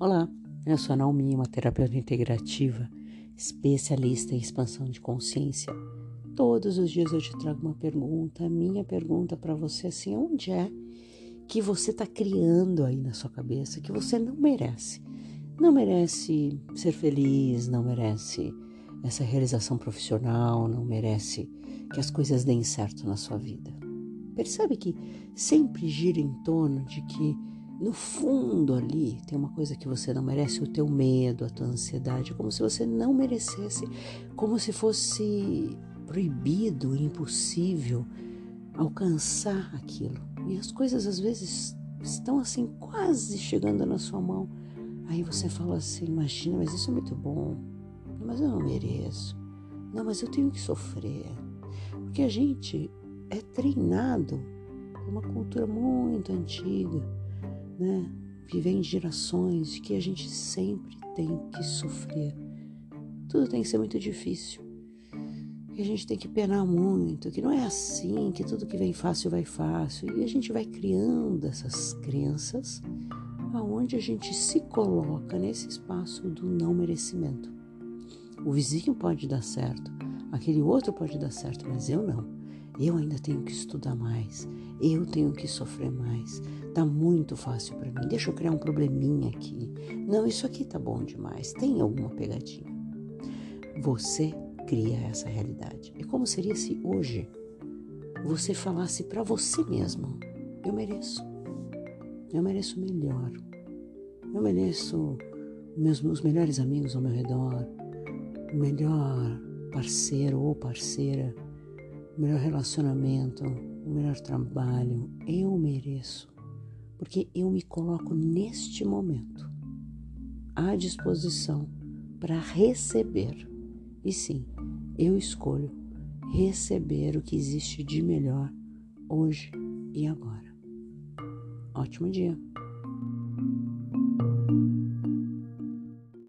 Olá, eu sou a Naomi, uma terapeuta integrativa, especialista em expansão de consciência. Todos os dias eu te trago uma pergunta. A minha pergunta para você assim: onde é que você está criando aí na sua cabeça que você não merece? Não merece ser feliz, não merece essa realização profissional, não merece que as coisas deem certo na sua vida. Percebe que sempre gira em torno de que no fundo ali tem uma coisa que você não merece, o teu medo, a tua ansiedade, como se você não merecesse, como se fosse proibido, impossível alcançar aquilo. E as coisas às vezes estão assim quase chegando na sua mão. Aí você fala assim: imagina, mas isso é muito bom. Mas eu não mereço. Não, mas eu tenho que sofrer. Porque a gente é treinado por uma cultura muito antiga né, que vem de gerações, que a gente sempre tem que sofrer. Tudo tem que ser muito difícil. Que a gente tem que penar muito, que não é assim, que tudo que vem fácil vai fácil. E a gente vai criando essas crenças aonde a gente se coloca nesse espaço do não merecimento. O vizinho pode dar certo, aquele outro pode dar certo, mas eu não. Eu ainda tenho que estudar mais, eu tenho que sofrer mais. Tá muito fácil para mim. Deixa eu criar um probleminha aqui. Não, isso aqui tá bom demais. Tem alguma pegadinha? Você cria essa realidade. E como seria se hoje você falasse para você mesmo: eu mereço. Eu mereço melhor. Eu mereço meus, melhores amigos ao meu redor, o melhor parceiro ou parceira o melhor relacionamento, o melhor trabalho. Eu mereço, porque eu me coloco neste momento à disposição para receber. E sim, eu escolho receber o que existe de melhor hoje e agora. Ótimo dia!